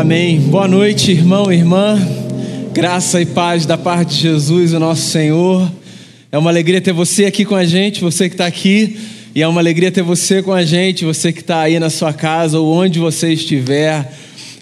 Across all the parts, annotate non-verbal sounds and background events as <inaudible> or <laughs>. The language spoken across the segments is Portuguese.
Amém. Boa noite, irmão e irmã. Graça e paz da parte de Jesus, o nosso Senhor. É uma alegria ter você aqui com a gente, você que está aqui. E é uma alegria ter você com a gente, você que está aí na sua casa ou onde você estiver,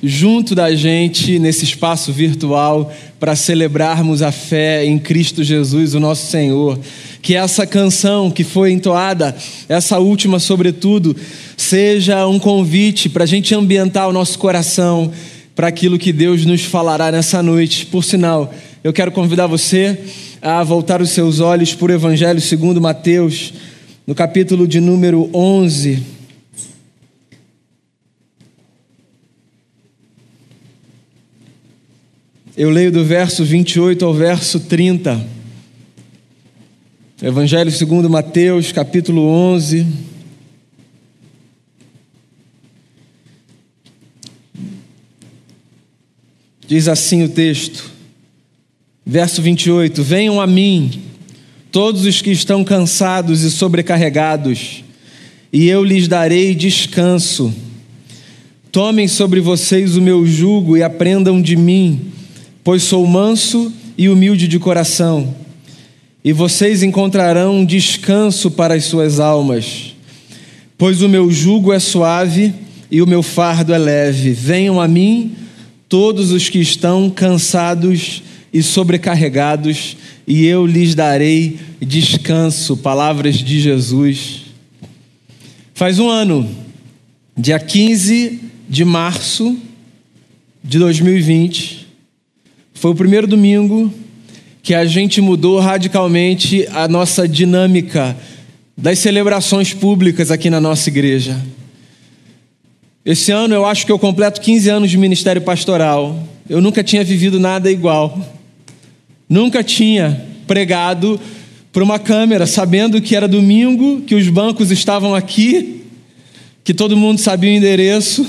junto da gente nesse espaço virtual para celebrarmos a fé em Cristo Jesus, o nosso Senhor. Que essa canção que foi entoada, essa última sobretudo, seja um convite para a gente ambientar o nosso coração para aquilo que Deus nos falará nessa noite. Por sinal, eu quero convidar você a voltar os seus olhos para o Evangelho segundo Mateus, no capítulo de número 11. Eu leio do verso 28 ao verso 30. Evangelho segundo Mateus, capítulo 11. Diz assim o texto, verso 28: Venham a mim, todos os que estão cansados e sobrecarregados, e eu lhes darei descanso. Tomem sobre vocês o meu jugo e aprendam de mim, pois sou manso e humilde de coração, e vocês encontrarão descanso para as suas almas, pois o meu jugo é suave e o meu fardo é leve. Venham a mim, todos os que estão cansados e sobrecarregados, e eu lhes darei descanso. Palavras de Jesus. Faz um ano, dia 15 de março de 2020, foi o primeiro domingo que a gente mudou radicalmente a nossa dinâmica das celebrações públicas aqui na nossa igreja. Esse ano eu acho que eu completo 15 anos de ministério pastoral. Eu nunca tinha vivido nada igual. Nunca tinha pregado para uma câmera, sabendo que era domingo, que os bancos estavam aqui, que todo mundo sabia o endereço,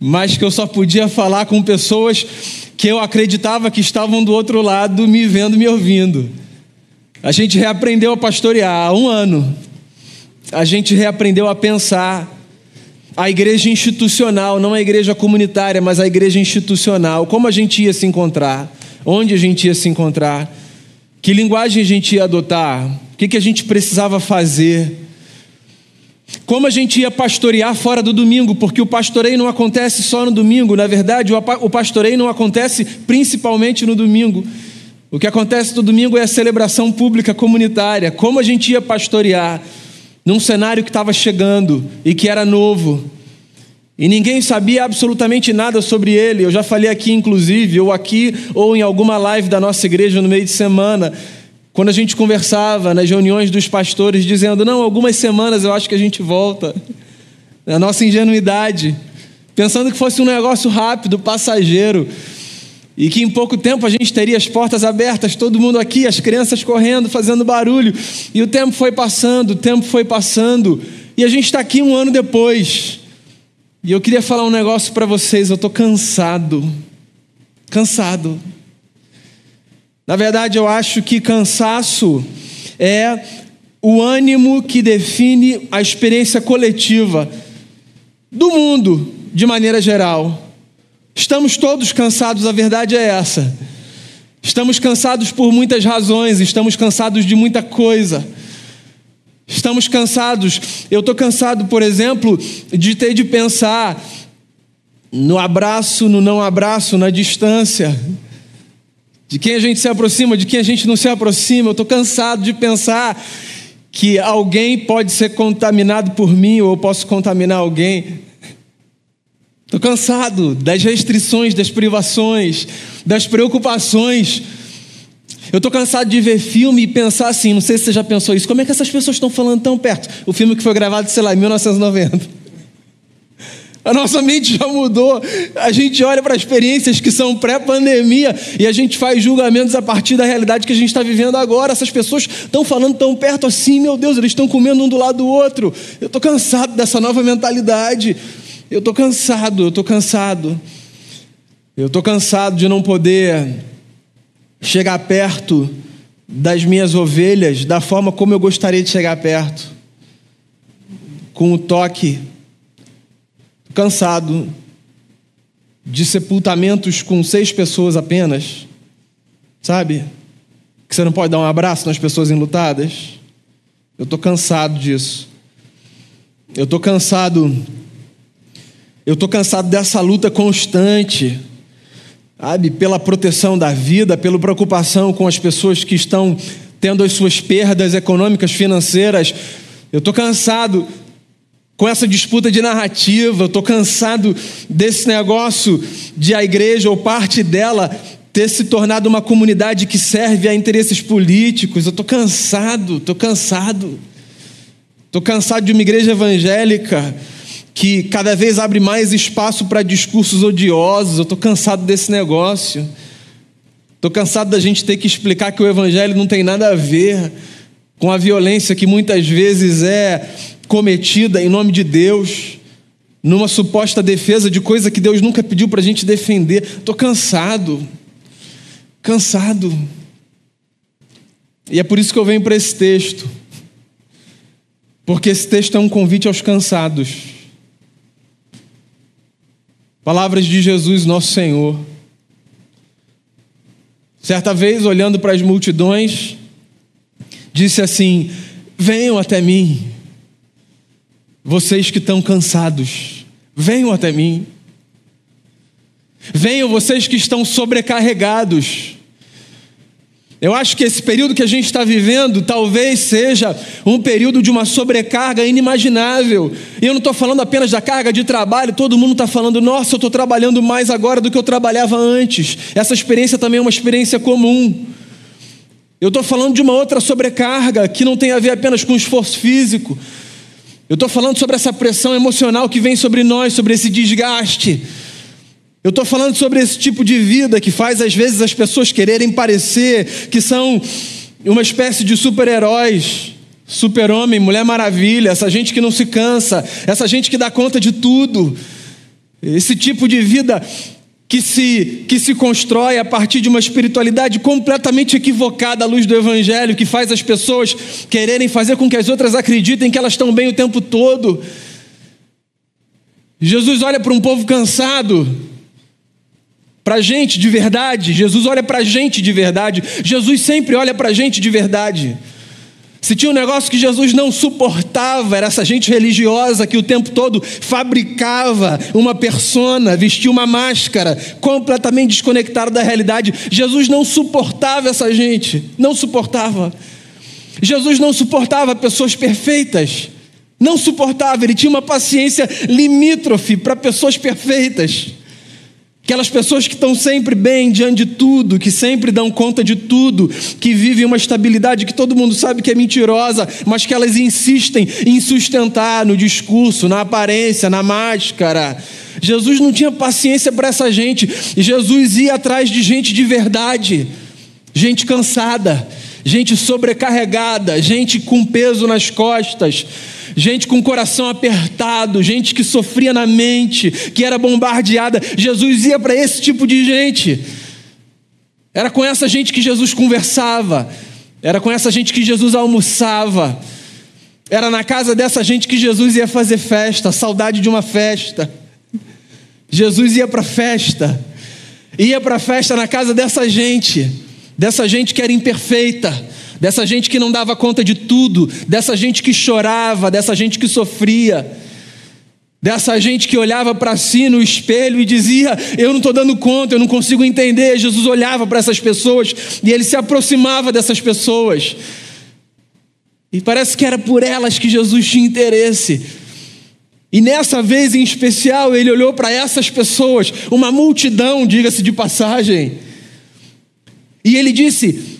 mas que eu só podia falar com pessoas que eu acreditava que estavam do outro lado, me vendo, me ouvindo. A gente reaprendeu a pastorear há um ano. A gente reaprendeu a pensar a igreja institucional, não a igreja comunitária, mas a igreja institucional. Como a gente ia se encontrar? Onde a gente ia se encontrar? Que linguagem a gente ia adotar? O que, que a gente precisava fazer? Como a gente ia pastorear fora do domingo? Porque o pastoreio não acontece só no domingo, na verdade, o pastoreio não acontece principalmente no domingo. O que acontece no domingo é a celebração pública comunitária. Como a gente ia pastorear? num cenário que estava chegando e que era novo. E ninguém sabia absolutamente nada sobre ele. Eu já falei aqui, inclusive, ou aqui, ou em alguma live da nossa igreja no meio de semana, quando a gente conversava nas reuniões dos pastores, dizendo: Não, algumas semanas eu acho que a gente volta. A nossa ingenuidade, pensando que fosse um negócio rápido, passageiro. E que em pouco tempo a gente teria as portas abertas, todo mundo aqui, as crianças correndo, fazendo barulho. E o tempo foi passando, o tempo foi passando. E a gente está aqui um ano depois. E eu queria falar um negócio para vocês. Eu estou cansado. Cansado. Na verdade, eu acho que cansaço é o ânimo que define a experiência coletiva do mundo, de maneira geral. Estamos todos cansados, a verdade é essa. Estamos cansados por muitas razões, estamos cansados de muita coisa. Estamos cansados. Eu estou cansado, por exemplo, de ter de pensar no abraço, no não abraço, na distância. De quem a gente se aproxima, de quem a gente não se aproxima. Eu estou cansado de pensar que alguém pode ser contaminado por mim ou eu posso contaminar alguém. Estou cansado das restrições, das privações, das preocupações. Eu estou cansado de ver filme e pensar assim, não sei se você já pensou isso, como é que essas pessoas estão falando tão perto? O filme que foi gravado, sei lá, em 1990. A nossa mente já mudou. A gente olha para experiências que são pré-pandemia e a gente faz julgamentos a partir da realidade que a gente está vivendo agora. Essas pessoas estão falando tão perto assim, meu Deus, eles estão comendo um do lado do outro. Eu estou cansado dessa nova mentalidade. Eu estou cansado, eu estou cansado. Eu estou cansado de não poder chegar perto das minhas ovelhas da forma como eu gostaria de chegar perto. Com o toque. Cansado de sepultamentos com seis pessoas apenas, sabe? Que você não pode dar um abraço nas pessoas enlutadas. Eu estou cansado disso. Eu estou cansado. Eu estou cansado dessa luta constante, sabe? Pela proteção da vida, pela preocupação com as pessoas que estão tendo as suas perdas econômicas, financeiras. Eu estou cansado com essa disputa de narrativa, eu estou cansado desse negócio de a igreja ou parte dela ter se tornado uma comunidade que serve a interesses políticos. Eu estou cansado, estou cansado. Estou cansado de uma igreja evangélica que cada vez abre mais espaço para discursos odiosos. Eu estou cansado desse negócio. Estou cansado da gente ter que explicar que o evangelho não tem nada a ver com a violência que muitas vezes é cometida em nome de Deus, numa suposta defesa de coisa que Deus nunca pediu para a gente defender. Estou cansado, cansado. E é por isso que eu venho para esse texto, porque esse texto é um convite aos cansados. Palavras de Jesus, nosso Senhor. Certa vez, olhando para as multidões, disse assim: Venham até mim. Vocês que estão cansados, venham até mim. Venham vocês que estão sobrecarregados. Eu acho que esse período que a gente está vivendo talvez seja um período de uma sobrecarga inimaginável. E eu não estou falando apenas da carga de trabalho, todo mundo está falando, nossa, eu estou trabalhando mais agora do que eu trabalhava antes. Essa experiência também é uma experiência comum. Eu estou falando de uma outra sobrecarga que não tem a ver apenas com esforço físico, eu estou falando sobre essa pressão emocional que vem sobre nós, sobre esse desgaste. Eu estou falando sobre esse tipo de vida que faz às vezes as pessoas quererem parecer que são uma espécie de super-heróis, super-homem, mulher maravilha, essa gente que não se cansa, essa gente que dá conta de tudo. Esse tipo de vida que se, que se constrói a partir de uma espiritualidade completamente equivocada à luz do Evangelho, que faz as pessoas quererem fazer com que as outras acreditem que elas estão bem o tempo todo. Jesus olha para um povo cansado, para gente de verdade. Jesus olha para gente de verdade. Jesus sempre olha para gente de verdade. Se tinha um negócio que Jesus não suportava, era essa gente religiosa que o tempo todo fabricava uma persona, vestia uma máscara, completamente desconectada da realidade. Jesus não suportava essa gente, não suportava. Jesus não suportava pessoas perfeitas, não suportava, ele tinha uma paciência limítrofe para pessoas perfeitas. Aquelas pessoas que estão sempre bem diante de tudo, que sempre dão conta de tudo, que vivem uma estabilidade que todo mundo sabe que é mentirosa, mas que elas insistem em sustentar no discurso, na aparência, na máscara. Jesus não tinha paciência para essa gente, Jesus ia atrás de gente de verdade, gente cansada, gente sobrecarregada, gente com peso nas costas gente com o coração apertado, gente que sofria na mente, que era bombardeada. Jesus ia para esse tipo de gente. Era com essa gente que Jesus conversava, era com essa gente que Jesus almoçava, era na casa dessa gente que Jesus ia fazer festa, saudade de uma festa. Jesus ia para festa, ia para festa na casa dessa gente, dessa gente que era imperfeita dessa gente que não dava conta de tudo, dessa gente que chorava, dessa gente que sofria, dessa gente que olhava para si no espelho e dizia: Eu não estou dando conta, eu não consigo entender. Jesus olhava para essas pessoas e ele se aproximava dessas pessoas. E parece que era por elas que Jesus tinha interesse. E nessa vez em especial, ele olhou para essas pessoas, uma multidão, diga-se de passagem, e ele disse: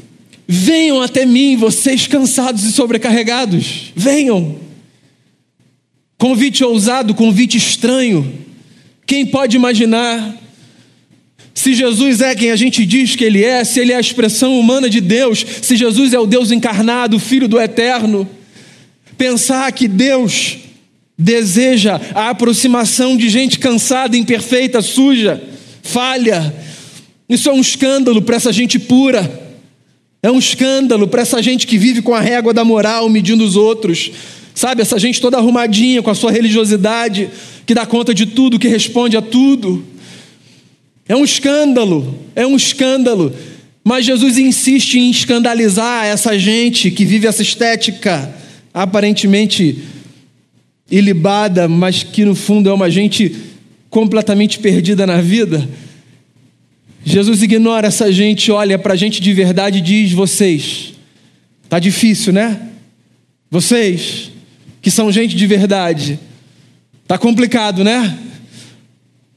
Venham até mim, vocês cansados e sobrecarregados. Venham. Convite ousado, convite estranho. Quem pode imaginar? Se Jesus é quem a gente diz que Ele é, se Ele é a expressão humana de Deus, se Jesus é o Deus encarnado, o Filho do Eterno, pensar que Deus deseja a aproximação de gente cansada, imperfeita, suja, falha, isso é um escândalo para essa gente pura. É um escândalo para essa gente que vive com a régua da moral medindo os outros. Sabe, essa gente toda arrumadinha com a sua religiosidade, que dá conta de tudo, que responde a tudo. É um escândalo, é um escândalo. Mas Jesus insiste em escandalizar essa gente que vive essa estética aparentemente ilibada, mas que no fundo é uma gente completamente perdida na vida. Jesus ignora essa gente, olha para a gente de verdade e diz: vocês, tá difícil, né? Vocês que são gente de verdade, tá complicado, né?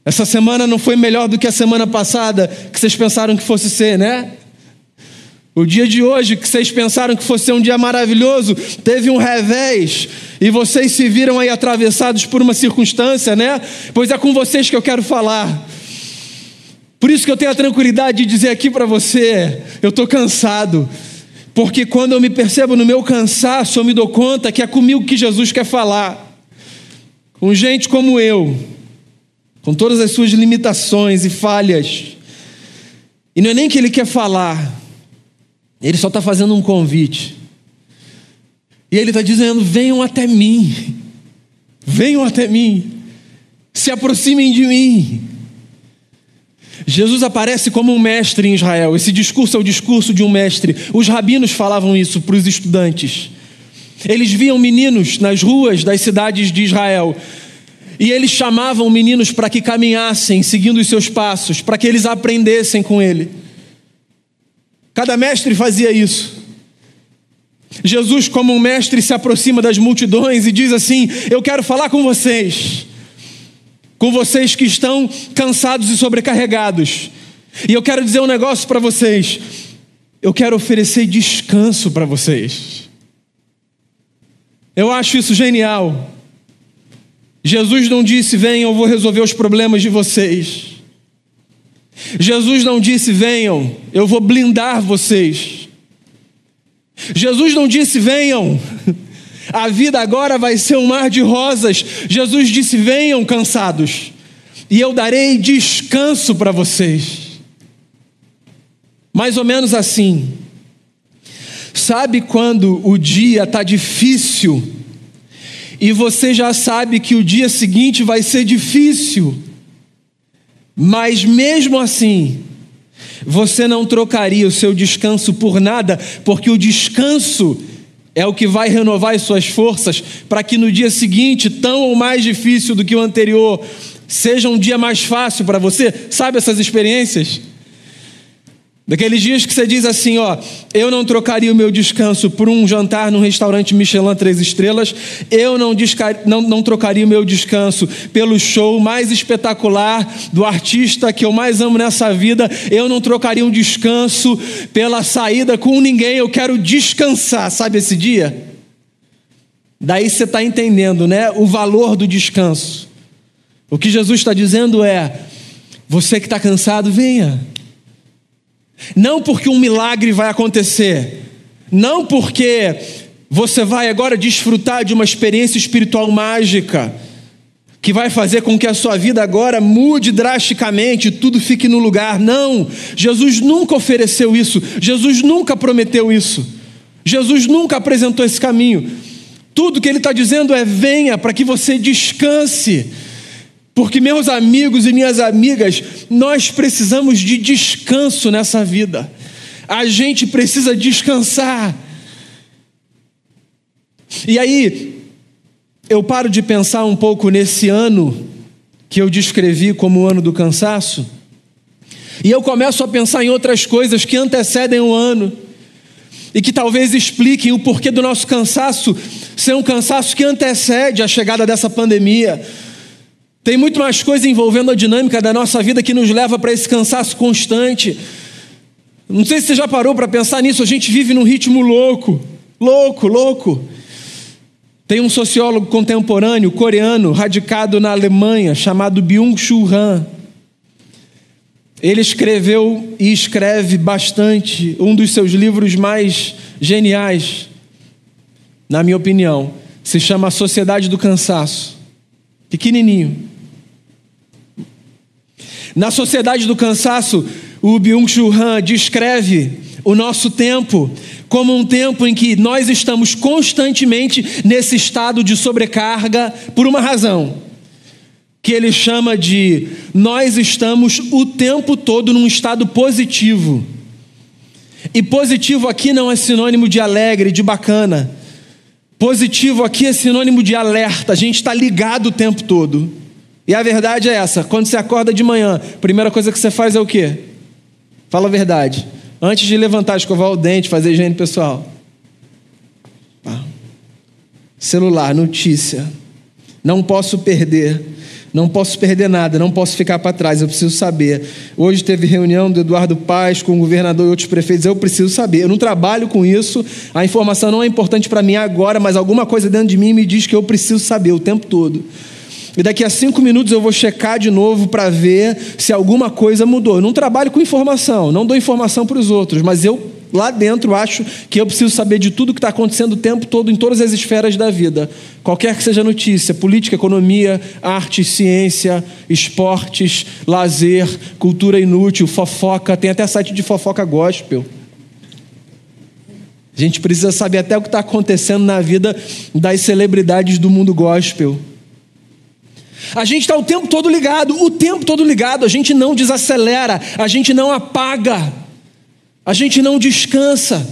Essa semana não foi melhor do que a semana passada que vocês pensaram que fosse ser, né? O dia de hoje, que vocês pensaram que fosse um dia maravilhoso, teve um revés e vocês se viram aí atravessados por uma circunstância, né? Pois é com vocês que eu quero falar. Por isso que eu tenho a tranquilidade de dizer aqui para você: eu estou cansado, porque quando eu me percebo no meu cansaço, eu me dou conta que é comigo que Jesus quer falar. Com gente como eu, com todas as suas limitações e falhas. E não é nem que ele quer falar, ele só está fazendo um convite. E ele está dizendo: venham até mim, venham até mim, se aproximem de mim. Jesus aparece como um mestre em Israel. Esse discurso é o discurso de um mestre. Os rabinos falavam isso para os estudantes. Eles viam meninos nas ruas das cidades de Israel. E eles chamavam meninos para que caminhassem, seguindo os seus passos, para que eles aprendessem com ele. Cada mestre fazia isso. Jesus, como um mestre, se aproxima das multidões e diz assim: Eu quero falar com vocês, com vocês que estão cansados e sobrecarregados. E eu quero dizer um negócio para vocês. Eu quero oferecer descanso para vocês. Eu acho isso genial. Jesus não disse: Venham, eu vou resolver os problemas de vocês. Jesus não disse: venham, eu vou blindar vocês. Jesus não disse: venham, a vida agora vai ser um mar de rosas. Jesus disse: venham cansados, e eu darei descanso para vocês. Mais ou menos assim. Sabe quando o dia está difícil e você já sabe que o dia seguinte vai ser difícil? Mas mesmo assim, você não trocaria o seu descanso por nada, porque o descanso é o que vai renovar as suas forças para que no dia seguinte, tão ou mais difícil do que o anterior, seja um dia mais fácil para você. Sabe essas experiências? Daqueles dias que você diz assim, ó, eu não trocaria o meu descanso por um jantar num restaurante Michelin três estrelas, eu não, não, não trocaria o meu descanso pelo show mais espetacular do artista que eu mais amo nessa vida, eu não trocaria um descanso pela saída com ninguém, eu quero descansar, sabe esse dia? Daí você está entendendo, né, o valor do descanso. O que Jesus está dizendo é: você que está cansado, venha. Não porque um milagre vai acontecer, não porque você vai agora desfrutar de uma experiência espiritual mágica, que vai fazer com que a sua vida agora mude drasticamente, tudo fique no lugar. Não, Jesus nunca ofereceu isso, Jesus nunca prometeu isso, Jesus nunca apresentou esse caminho. Tudo que Ele está dizendo é: venha para que você descanse porque, meus amigos e minhas amigas, nós precisamos de descanso nessa vida. A gente precisa descansar. E aí, eu paro de pensar um pouco nesse ano que eu descrevi como o ano do cansaço, e eu começo a pensar em outras coisas que antecedem o ano e que talvez expliquem o porquê do nosso cansaço ser um cansaço que antecede a chegada dessa pandemia tem muito mais coisa envolvendo a dinâmica da nossa vida que nos leva para esse cansaço constante. Não sei se você já parou para pensar nisso, a gente vive num ritmo louco, louco, louco. Tem um sociólogo contemporâneo coreano radicado na Alemanha chamado Byung-Chul Han. Ele escreveu e escreve bastante, um dos seus livros mais geniais, na minha opinião, se chama Sociedade do Cansaço. Pequenininho. Na sociedade do cansaço, o Byung-Chul Han descreve o nosso tempo como um tempo em que nós estamos constantemente nesse estado de sobrecarga por uma razão. que ele chama de nós estamos o tempo todo num estado positivo. E positivo aqui não é sinônimo de alegre, de bacana. Positivo aqui é sinônimo de alerta, a gente está ligado o tempo todo. E a verdade é essa: quando você acorda de manhã, a primeira coisa que você faz é o quê? Fala a verdade. Antes de levantar, escovar o dente, fazer higiene pessoal. Celular, notícia. Não posso perder. Não posso perder nada, não posso ficar para trás, eu preciso saber. Hoje teve reunião do Eduardo Paz com o governador e outros prefeitos, eu preciso saber. Eu não trabalho com isso, a informação não é importante para mim agora, mas alguma coisa dentro de mim me diz que eu preciso saber o tempo todo. E daqui a cinco minutos eu vou checar de novo para ver se alguma coisa mudou. Eu não trabalho com informação, não dou informação para os outros, mas eu lá dentro acho que eu preciso saber de tudo que está acontecendo o tempo todo em todas as esferas da vida. Qualquer que seja notícia, política, economia, arte, ciência, esportes, lazer, cultura inútil, fofoca, tem até site de fofoca gospel. A gente precisa saber até o que está acontecendo na vida das celebridades do mundo gospel. A gente está o tempo todo ligado, o tempo todo ligado, a gente não desacelera, a gente não apaga. A gente não descansa.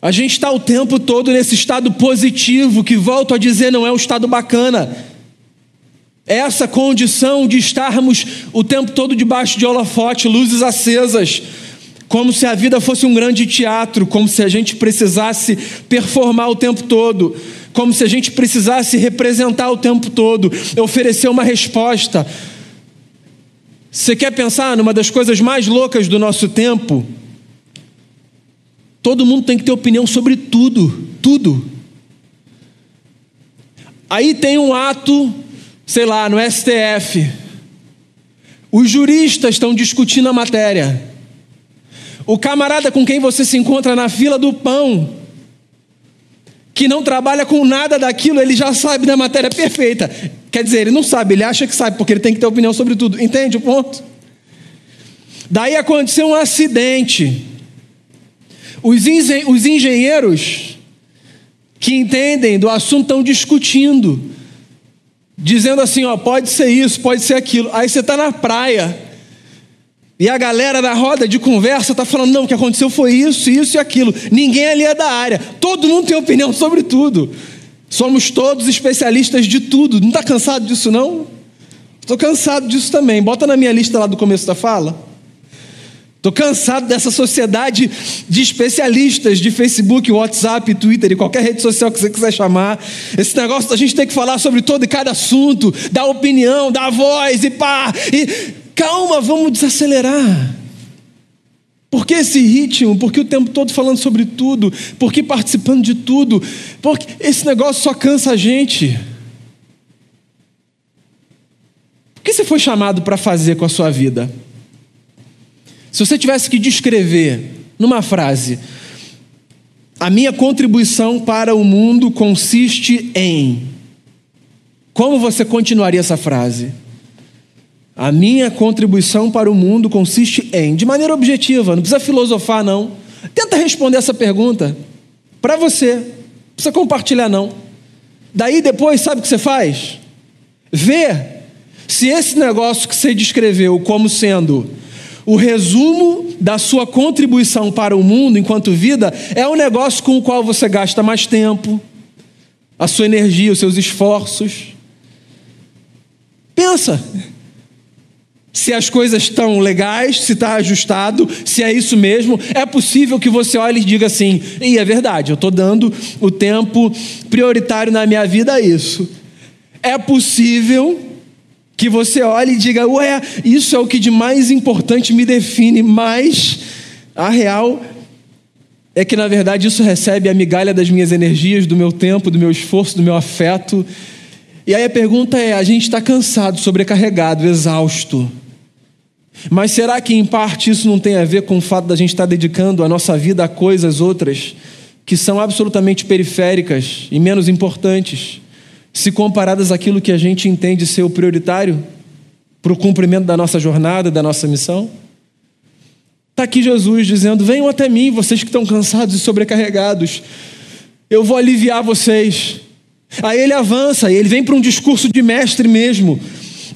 A gente está o tempo todo nesse estado positivo, que volto a dizer, não é um estado bacana. Essa condição de estarmos o tempo todo debaixo de holofote, luzes acesas, como se a vida fosse um grande teatro, como se a gente precisasse performar o tempo todo, como se a gente precisasse representar o tempo todo, oferecer uma resposta. Você quer pensar numa das coisas mais loucas do nosso tempo? Todo mundo tem que ter opinião sobre tudo, tudo. Aí tem um ato, sei lá, no STF. Os juristas estão discutindo a matéria. O camarada com quem você se encontra na fila do pão, que não trabalha com nada daquilo, ele já sabe da matéria perfeita. Quer dizer, ele não sabe, ele acha que sabe, porque ele tem que ter opinião sobre tudo. Entende o ponto? Daí aconteceu um acidente. Os, engenheiros que entendem do assunto estão discutindo, dizendo assim: ó, pode ser isso, pode ser aquilo. Aí você está na praia. E a galera da roda de conversa está falando: não, o que aconteceu foi isso, isso e aquilo. Ninguém ali é da área. Todo mundo tem opinião sobre tudo. Somos todos especialistas de tudo. Não está cansado disso, não? Estou cansado disso também. Bota na minha lista lá do começo da fala. Estou cansado dessa sociedade de especialistas de Facebook, WhatsApp, Twitter e qualquer rede social que você quiser chamar. Esse negócio da gente ter que falar sobre todo e cada assunto, dar opinião, dar voz e pá. E calma, vamos desacelerar. Por que esse ritmo? Por que o tempo todo falando sobre tudo? Por que participando de tudo? Porque esse negócio só cansa a gente. O que você foi chamado para fazer com a sua vida? Se você tivesse que descrever numa frase, a minha contribuição para o mundo consiste em. Como você continuaria essa frase? A minha contribuição para o mundo consiste em, de maneira objetiva, não precisa filosofar, não. Tenta responder essa pergunta para você, não precisa compartilhar, não. Daí depois, sabe o que você faz? Vê se esse negócio que você descreveu como sendo o resumo da sua contribuição para o mundo enquanto vida é um negócio com o qual você gasta mais tempo, a sua energia, os seus esforços. Pensa se as coisas estão legais, se está ajustado, se é isso mesmo, é possível que você olhe e diga assim: e é verdade, eu estou dando o tempo prioritário na minha vida a isso. É possível que você olhe e diga: ué, isso é o que de mais importante me define, mas a real é que na verdade isso recebe a migalha das minhas energias, do meu tempo, do meu esforço, do meu afeto. E aí a pergunta é: a gente está cansado, sobrecarregado, exausto. Mas será que em parte isso não tem a ver com o fato da gente estar dedicando a nossa vida a coisas outras que são absolutamente periféricas e menos importantes, se comparadas àquilo que a gente entende ser o prioritário para o cumprimento da nossa jornada, da nossa missão? Está aqui Jesus dizendo: Venham até mim, vocês que estão cansados e sobrecarregados, eu vou aliviar vocês. Aí ele avança, ele vem para um discurso de mestre mesmo.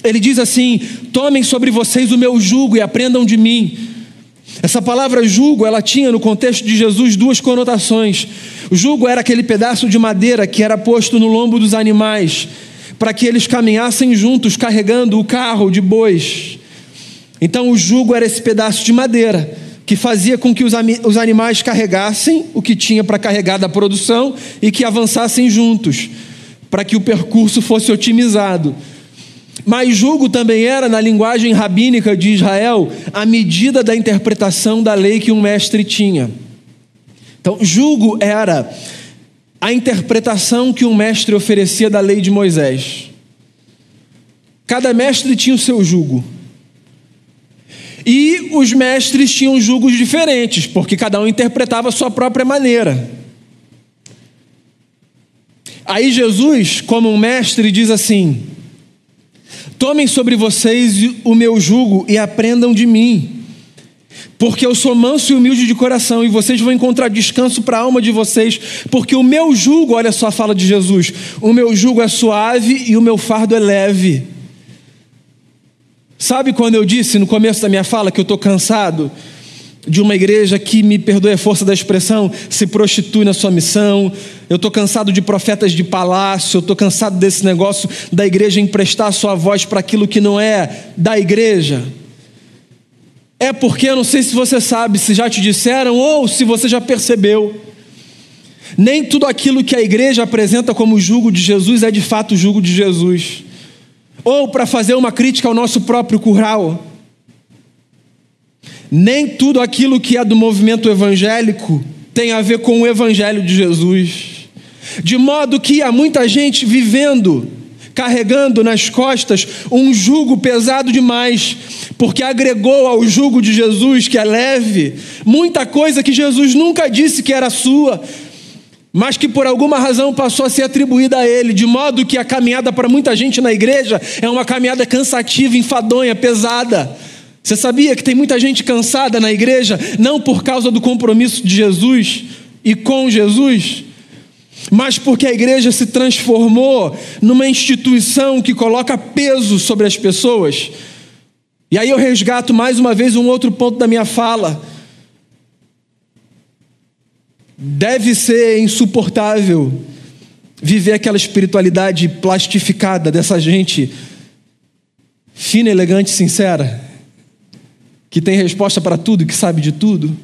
Ele diz assim: Tomem sobre vocês o meu jugo e aprendam de mim. Essa palavra jugo, ela tinha no contexto de Jesus duas conotações. O jugo era aquele pedaço de madeira que era posto no lombo dos animais, para que eles caminhassem juntos carregando o carro de bois. Então o jugo era esse pedaço de madeira que fazia com que os, os animais carregassem o que tinha para carregar da produção e que avançassem juntos, para que o percurso fosse otimizado. Mas jugo também era, na linguagem rabínica de Israel, a medida da interpretação da lei que um mestre tinha. Então, jugo era a interpretação que um mestre oferecia da lei de Moisés. Cada mestre tinha o seu jugo. E os mestres tinham julgos diferentes, porque cada um interpretava a sua própria maneira. Aí Jesus, como um mestre, diz assim: Tomem sobre vocês o meu jugo e aprendam de mim, porque eu sou manso e humilde de coração, e vocês vão encontrar descanso para a alma de vocês, porque o meu jugo, olha só a fala de Jesus: o meu jugo é suave e o meu fardo é leve. Sabe quando eu disse no começo da minha fala que eu estou cansado de uma igreja que, me perdoe a força da expressão, se prostitui na sua missão? Eu estou cansado de profetas de palácio, eu estou cansado desse negócio da igreja emprestar sua voz para aquilo que não é da igreja. É porque eu não sei se você sabe, se já te disseram ou se você já percebeu. Nem tudo aquilo que a igreja apresenta como jugo de Jesus é de fato o jugo de Jesus ou para fazer uma crítica ao nosso próprio curral. Nem tudo aquilo que é do movimento evangélico tem a ver com o evangelho de Jesus. De modo que há muita gente vivendo, carregando nas costas um jugo pesado demais, porque agregou ao jugo de Jesus, que é leve, muita coisa que Jesus nunca disse que era sua, mas que por alguma razão passou a ser atribuída a ele, de modo que a caminhada para muita gente na igreja é uma caminhada cansativa, enfadonha, pesada. Você sabia que tem muita gente cansada na igreja, não por causa do compromisso de Jesus e com Jesus, mas porque a igreja se transformou numa instituição que coloca peso sobre as pessoas. E aí eu resgato mais uma vez um outro ponto da minha fala. Deve ser insuportável viver aquela espiritualidade plastificada dessa gente fina, elegante, sincera, que tem resposta para tudo, que sabe de tudo,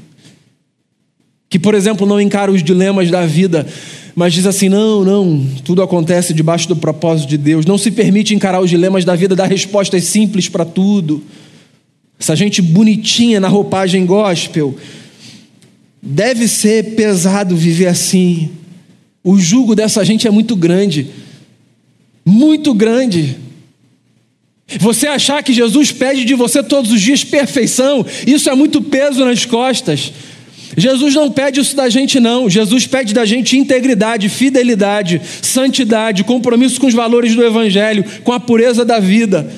que, por exemplo, não encara os dilemas da vida, mas diz assim: não, não, tudo acontece debaixo do propósito de Deus, não se permite encarar os dilemas da vida, dar respostas simples para tudo. Essa gente bonitinha na roupagem gospel, Deve ser pesado viver assim. O jugo dessa gente é muito grande. Muito grande. Você achar que Jesus pede de você todos os dias perfeição, isso é muito peso nas costas. Jesus não pede isso da gente, não. Jesus pede da gente integridade, fidelidade, santidade, compromisso com os valores do Evangelho, com a pureza da vida.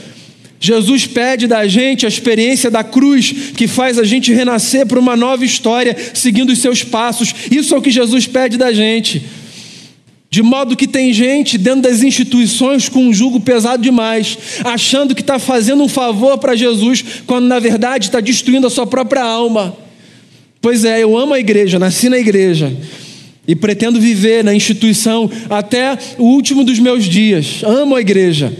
Jesus pede da gente a experiência da cruz, que faz a gente renascer para uma nova história, seguindo os seus passos. Isso é o que Jesus pede da gente. De modo que tem gente dentro das instituições com um jugo pesado demais, achando que está fazendo um favor para Jesus, quando na verdade está destruindo a sua própria alma. Pois é, eu amo a igreja, nasci na igreja e pretendo viver na instituição até o último dos meus dias. Amo a igreja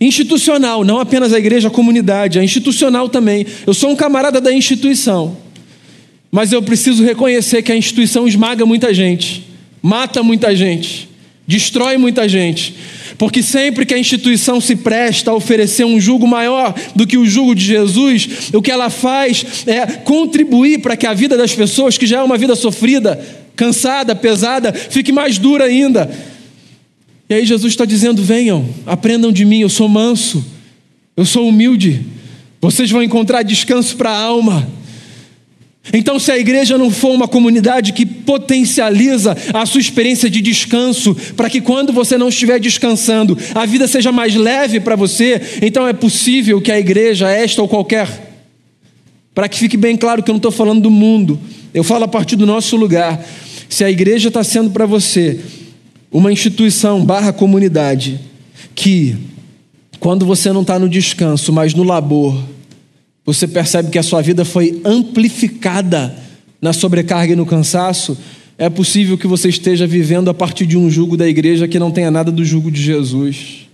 Institucional, não apenas a igreja, a comunidade, a institucional também. Eu sou um camarada da instituição. Mas eu preciso reconhecer que a instituição esmaga muita gente, mata muita gente, destrói muita gente. Porque sempre que a instituição se presta a oferecer um jugo maior do que o jugo de Jesus, o que ela faz é contribuir para que a vida das pessoas, que já é uma vida sofrida, cansada, pesada, fique mais dura ainda. E aí Jesus está dizendo: venham, aprendam de mim, eu sou manso, eu sou humilde, vocês vão encontrar descanso para a alma. Então, se a igreja não for uma comunidade que potencializa a sua experiência de descanso, para que quando você não estiver descansando, a vida seja mais leve para você, então é possível que a igreja, esta ou qualquer, para que fique bem claro que eu não estou falando do mundo, eu falo a partir do nosso lugar. Se a igreja está sendo para você uma instituição barra comunidade que, quando você não está no descanso, mas no labor, você percebe que a sua vida foi amplificada na sobrecarga e no cansaço, é possível que você esteja vivendo a partir de um jugo da igreja que não tenha nada do jugo de Jesus.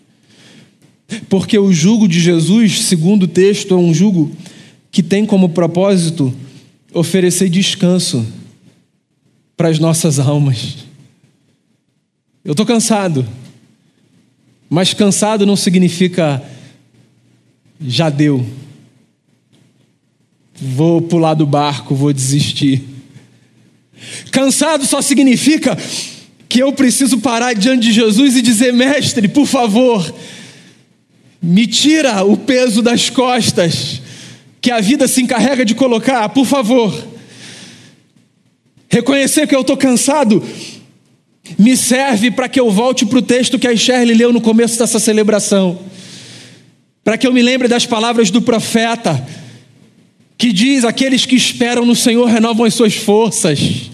Porque o jugo de Jesus, segundo o texto, é um jugo que tem como propósito oferecer descanso para as nossas almas. Eu estou cansado, mas cansado não significa já deu, vou pular do barco, vou desistir. Cansado só significa que eu preciso parar diante de Jesus e dizer: Mestre, por favor, me tira o peso das costas que a vida se encarrega de colocar, por favor. Reconhecer que eu estou cansado me serve para que eu volte para o texto que a Shirley leu no começo dessa celebração, para que eu me lembre das palavras do profeta, que diz: Aqueles que esperam no Senhor renovam as suas forças.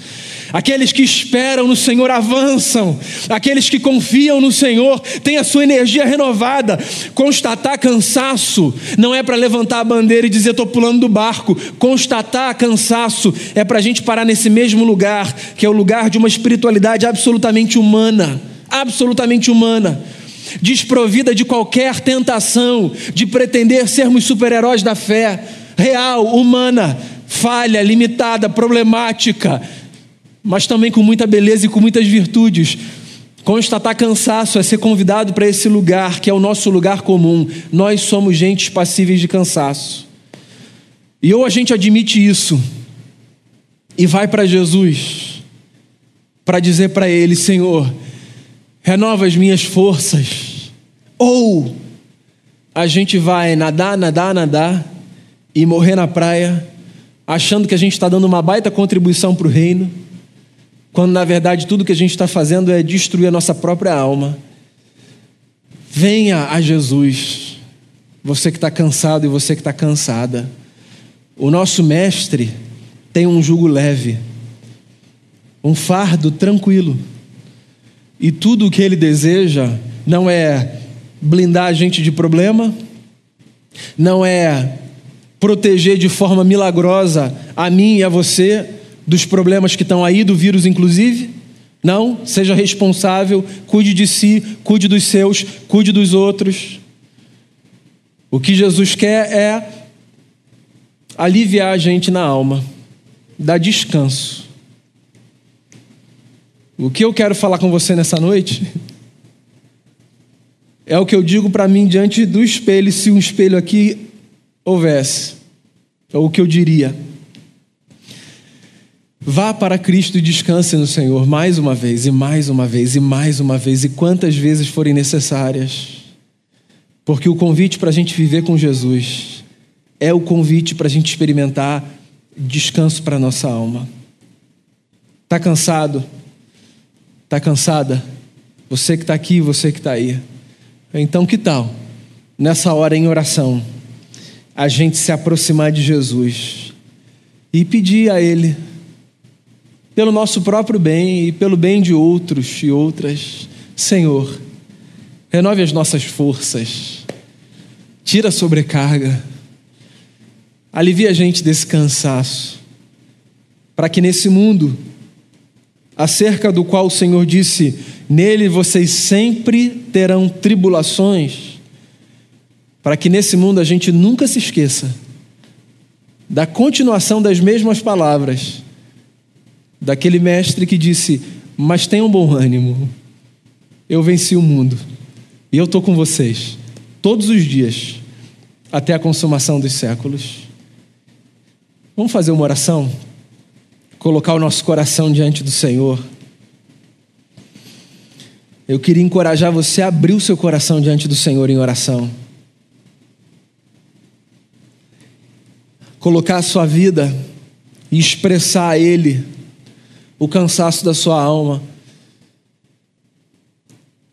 Aqueles que esperam no Senhor avançam, aqueles que confiam no Senhor têm a sua energia renovada. Constatar cansaço não é para levantar a bandeira e dizer estou pulando do barco. Constatar cansaço é para a gente parar nesse mesmo lugar, que é o lugar de uma espiritualidade absolutamente humana absolutamente humana desprovida de qualquer tentação de pretender sermos super-heróis da fé, real, humana, falha, limitada, problemática, mas também com muita beleza e com muitas virtudes. Constatar cansaço é ser convidado para esse lugar, que é o nosso lugar comum. Nós somos gente passíveis de cansaço. E ou a gente admite isso e vai para Jesus para dizer para Ele: Senhor, renova as minhas forças. Ou a gente vai nadar, nadar, nadar e morrer na praia, achando que a gente está dando uma baita contribuição para o reino quando na verdade tudo que a gente está fazendo é destruir a nossa própria alma. Venha a Jesus, você que está cansado e você que está cansada. O nosso Mestre tem um jugo leve, um fardo tranquilo, e tudo o que ele deseja não é blindar a gente de problema, não é proteger de forma milagrosa a mim e a você dos problemas que estão aí, do vírus inclusive. Não, seja responsável, cuide de si, cuide dos seus, cuide dos outros. O que Jesus quer é aliviar a gente na alma, dar descanso. O que eu quero falar com você nessa noite <laughs> é o que eu digo para mim diante do espelho, se um espelho aqui houvesse. É o que eu diria. Vá para Cristo e descanse no Senhor mais uma vez, e mais uma vez, e mais uma vez, e quantas vezes forem necessárias. Porque o convite para a gente viver com Jesus é o convite para a gente experimentar descanso para a nossa alma. Está cansado? Está cansada? Você que está aqui, você que está aí. Então, que tal, nessa hora em oração, a gente se aproximar de Jesus e pedir a Ele pelo nosso próprio bem e pelo bem de outros e outras. Senhor, renove as nossas forças, tira a sobrecarga, alivia a gente desse cansaço, para que nesse mundo, acerca do qual o Senhor disse: Nele vocês sempre terão tribulações, para que nesse mundo a gente nunca se esqueça da continuação das mesmas palavras daquele mestre que disse: Mas tenham bom ânimo, eu venci o mundo e eu estou com vocês todos os dias até a consumação dos séculos. Vamos fazer uma oração? Colocar o nosso coração diante do Senhor. Eu queria encorajar você a abrir o seu coração diante do Senhor em oração. Colocar a sua vida e expressar a Ele o cansaço da sua alma.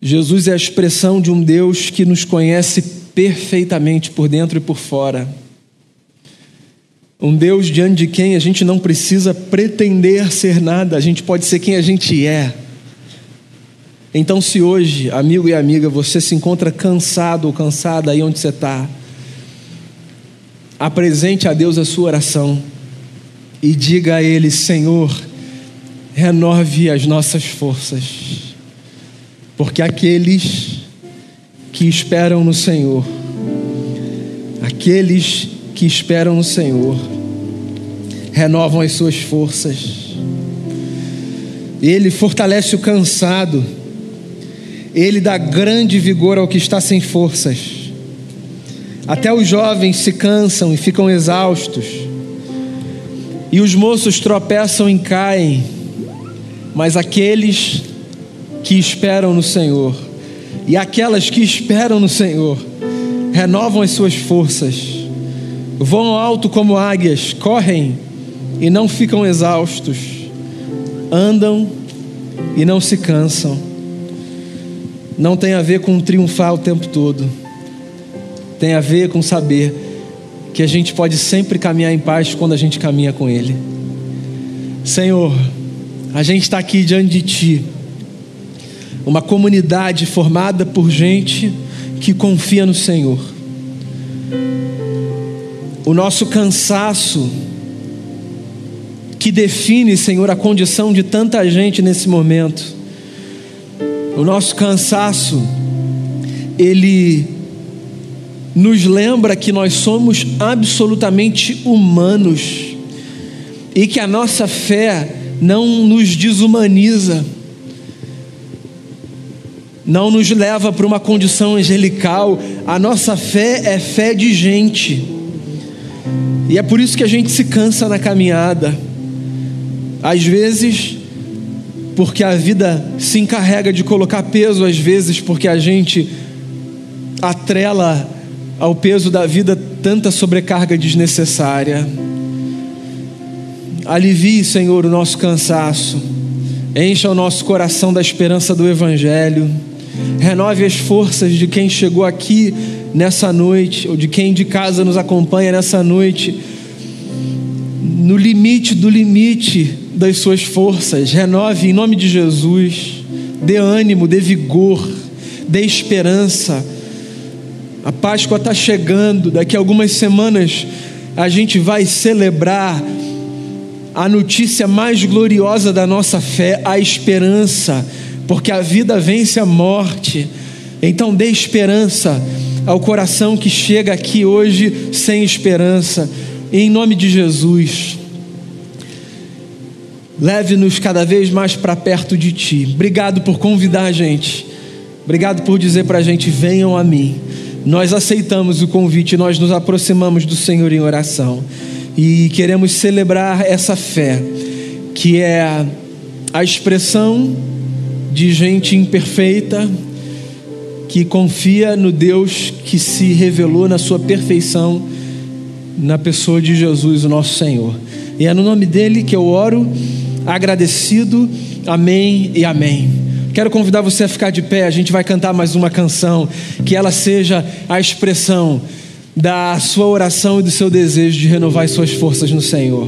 Jesus é a expressão de um Deus que nos conhece perfeitamente por dentro e por fora. Um Deus diante de quem a gente não precisa pretender ser nada, a gente pode ser quem a gente é. Então, se hoje, amigo e amiga, você se encontra cansado ou cansada aí onde você está, apresente a Deus a sua oração e diga a Ele: Senhor, renove as nossas forças, porque aqueles que esperam no Senhor, aqueles que esperam no Senhor, renovam as suas forças. Ele fortalece o cansado, ele dá grande vigor ao que está sem forças. Até os jovens se cansam e ficam exaustos, e os moços tropeçam e caem, mas aqueles que esperam no Senhor, e aquelas que esperam no Senhor, renovam as suas forças, voam alto como águias, correm e não ficam exaustos, andam e não se cansam. Não tem a ver com triunfar o tempo todo, tem a ver com saber que a gente pode sempre caminhar em paz quando a gente caminha com Ele. Senhor, a gente está aqui diante de Ti, uma comunidade formada por gente que confia no Senhor. O nosso cansaço, que define, Senhor, a condição de tanta gente nesse momento. O nosso cansaço, ele nos lembra que nós somos absolutamente humanos e que a nossa fé não nos desumaniza, não nos leva para uma condição angelical, a nossa fé é fé de gente, e é por isso que a gente se cansa na caminhada. Às vezes, porque a vida se encarrega de colocar peso, às vezes, porque a gente atrela ao peso da vida tanta sobrecarga desnecessária. Alivie, Senhor, o nosso cansaço, encha o nosso coração da esperança do Evangelho, renove as forças de quem chegou aqui nessa noite, ou de quem de casa nos acompanha nessa noite, no limite do limite das suas forças, renove em nome de Jesus, dê ânimo, dê vigor, dê esperança. A Páscoa está chegando, daqui a algumas semanas a gente vai celebrar a notícia mais gloriosa da nossa fé, a esperança, porque a vida vence a morte. Então dê esperança ao coração que chega aqui hoje sem esperança, em nome de Jesus. Leve-nos cada vez mais para perto de Ti. Obrigado por convidar a gente. Obrigado por dizer para a gente: venham a mim. Nós aceitamos o convite, nós nos aproximamos do Senhor em oração e queremos celebrar essa fé, que é a expressão de gente imperfeita que confia no Deus que se revelou na sua perfeição na pessoa de Jesus, o nosso Senhor. E é no nome dele que eu oro agradecido. Amém e amém. Quero convidar você a ficar de pé, a gente vai cantar mais uma canção, que ela seja a expressão da sua oração e do seu desejo de renovar as suas forças no Senhor.